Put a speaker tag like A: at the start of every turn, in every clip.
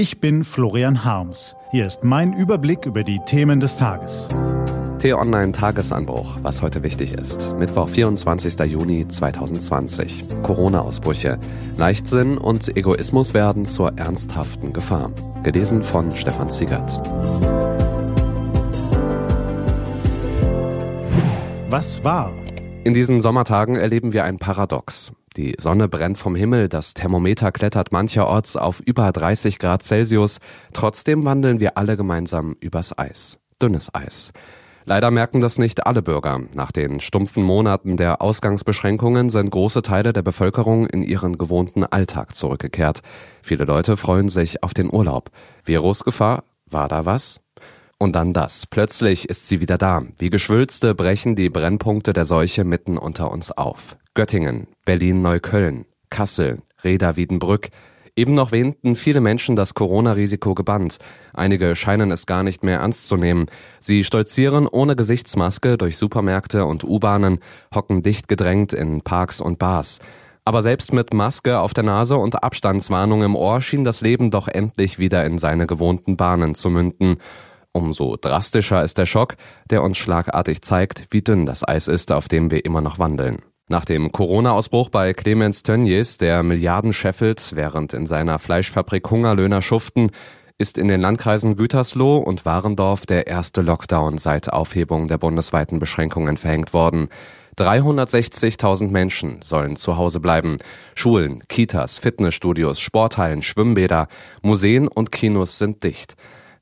A: Ich bin Florian Harms. Hier ist mein Überblick über die Themen des Tages.
B: T-Online Tagesanbruch, was heute wichtig ist. Mittwoch, 24. Juni 2020. Corona-Ausbrüche. Leichtsinn und Egoismus werden zur ernsthaften Gefahr. Gelesen von Stefan Ziegert.
A: Was war?
B: In diesen Sommertagen erleben wir ein Paradox. Die Sonne brennt vom Himmel, das Thermometer klettert mancherorts auf über 30 Grad Celsius. Trotzdem wandeln wir alle gemeinsam übers Eis. Dünnes Eis. Leider merken das nicht alle Bürger. Nach den stumpfen Monaten der Ausgangsbeschränkungen sind große Teile der Bevölkerung in ihren gewohnten Alltag zurückgekehrt. Viele Leute freuen sich auf den Urlaub. Virusgefahr? War da was? Und dann das. Plötzlich ist sie wieder da. Wie Geschwülste brechen die Brennpunkte der Seuche mitten unter uns auf. Göttingen, Berlin-Neukölln, Kassel, Reda-Wiedenbrück, Eben noch wähnten viele Menschen das Corona-Risiko gebannt. Einige scheinen es gar nicht mehr ernst zu nehmen. Sie stolzieren ohne Gesichtsmaske durch Supermärkte und U-Bahnen, hocken dicht gedrängt in Parks und Bars. Aber selbst mit Maske auf der Nase und Abstandswarnung im Ohr schien das Leben doch endlich wieder in seine gewohnten Bahnen zu münden. Umso drastischer ist der Schock, der uns schlagartig zeigt, wie dünn das Eis ist, auf dem wir immer noch wandeln. Nach dem Corona-Ausbruch bei Clemens Tönnies, der Milliarden scheffelt, während in seiner Fleischfabrik Hungerlöhner schuften, ist in den Landkreisen Gütersloh und Warendorf der erste Lockdown seit Aufhebung der bundesweiten Beschränkungen verhängt worden. 360.000 Menschen sollen zu Hause bleiben. Schulen, Kitas, Fitnessstudios, Sporthallen, Schwimmbäder, Museen und Kinos sind dicht.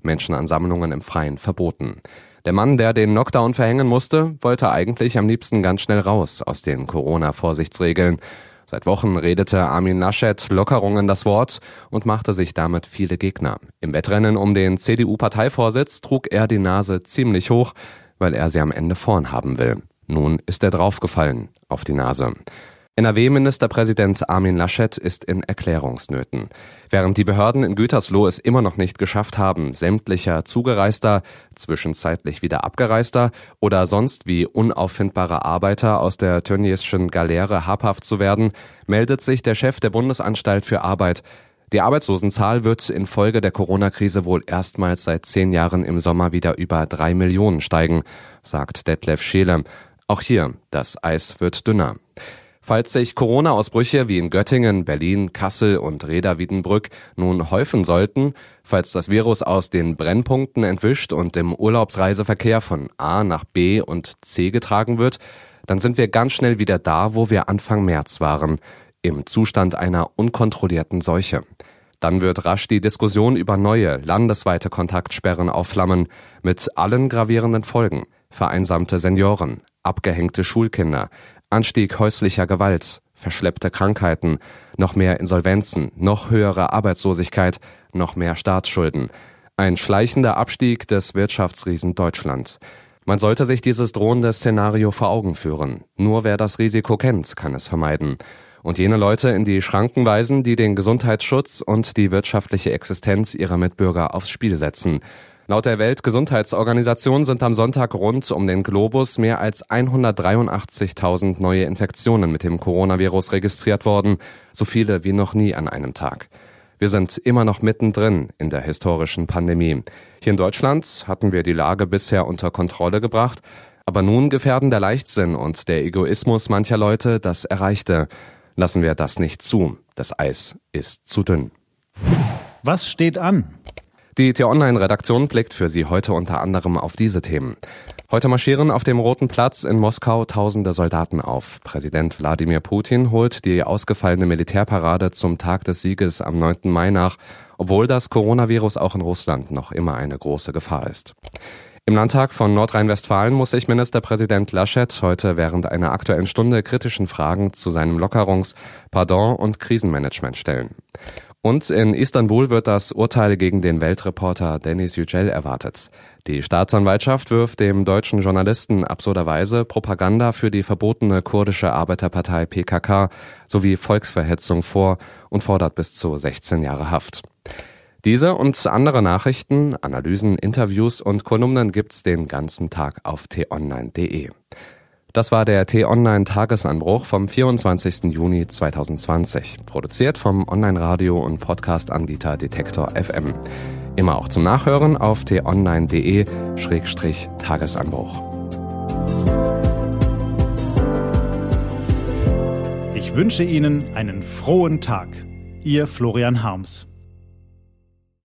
B: Menschenansammlungen im Freien verboten. Der Mann, der den Knockdown verhängen musste, wollte eigentlich am liebsten ganz schnell raus aus den Corona-Vorsichtsregeln. Seit Wochen redete Armin Laschet Lockerungen das Wort und machte sich damit viele Gegner. Im Wettrennen um den CDU-Parteivorsitz trug er die Nase ziemlich hoch, weil er sie am Ende vorn haben will. Nun ist er draufgefallen auf die Nase. NRW-Ministerpräsident Armin Laschet ist in Erklärungsnöten. Während die Behörden in Gütersloh es immer noch nicht geschafft haben, sämtlicher Zugereister, zwischenzeitlich wieder Abgereister oder sonst wie unauffindbare Arbeiter aus der Tönniesschen Galeere habhaft zu werden, meldet sich der Chef der Bundesanstalt für Arbeit. Die Arbeitslosenzahl wird infolge der Corona-Krise wohl erstmals seit zehn Jahren im Sommer wieder über drei Millionen steigen, sagt Detlef Scheele. Auch hier, das Eis wird dünner. Falls sich Corona-Ausbrüche wie in Göttingen, Berlin, Kassel und Reda-Wiedenbrück nun häufen sollten, falls das Virus aus den Brennpunkten entwischt und im Urlaubsreiseverkehr von A nach B und C getragen wird, dann sind wir ganz schnell wieder da, wo wir Anfang März waren, im Zustand einer unkontrollierten Seuche. Dann wird rasch die Diskussion über neue, landesweite Kontaktsperren aufflammen, mit allen gravierenden Folgen. Vereinsamte Senioren, abgehängte Schulkinder, Anstieg häuslicher Gewalt, verschleppte Krankheiten, noch mehr Insolvenzen, noch höhere Arbeitslosigkeit, noch mehr Staatsschulden. Ein schleichender Abstieg des Wirtschaftsriesen Deutschland. Man sollte sich dieses drohende Szenario vor Augen führen. Nur wer das Risiko kennt, kann es vermeiden. Und jene Leute in die Schranken weisen, die den Gesundheitsschutz und die wirtschaftliche Existenz ihrer Mitbürger aufs Spiel setzen. Laut der Weltgesundheitsorganisation sind am Sonntag rund um den Globus mehr als 183.000 neue Infektionen mit dem Coronavirus registriert worden, so viele wie noch nie an einem Tag. Wir sind immer noch mittendrin in der historischen Pandemie. Hier in Deutschland hatten wir die Lage bisher unter Kontrolle gebracht, aber nun gefährden der Leichtsinn und der Egoismus mancher Leute das Erreichte. Lassen wir das nicht zu. Das Eis ist zu dünn.
A: Was steht an?
B: Die T-Online-Redaktion blickt für Sie heute unter anderem auf diese Themen. Heute marschieren auf dem Roten Platz in Moskau tausende Soldaten auf. Präsident Wladimir Putin holt die ausgefallene Militärparade zum Tag des Sieges am 9. Mai nach, obwohl das Coronavirus auch in Russland noch immer eine große Gefahr ist. Im Landtag von Nordrhein-Westfalen muss sich Ministerpräsident Laschet heute während einer aktuellen Stunde kritischen Fragen zu seinem Lockerungs-, Pardon- und Krisenmanagement stellen. Und in Istanbul wird das Urteil gegen den Weltreporter Denis Yücel erwartet. Die Staatsanwaltschaft wirft dem deutschen Journalisten absurderweise Propaganda für die verbotene kurdische Arbeiterpartei PKK sowie Volksverhetzung vor und fordert bis zu 16 Jahre Haft. Diese und andere Nachrichten, Analysen, Interviews und Kolumnen gibt's den ganzen Tag auf t-online.de. Das war der T-Online Tagesanbruch vom 24. Juni 2020, produziert vom Online-Radio- und Podcast-Anbieter Detektor FM. Immer auch zum Nachhören auf t-online.de-tagesanbruch.
A: Ich wünsche Ihnen einen frohen Tag. Ihr Florian Harms.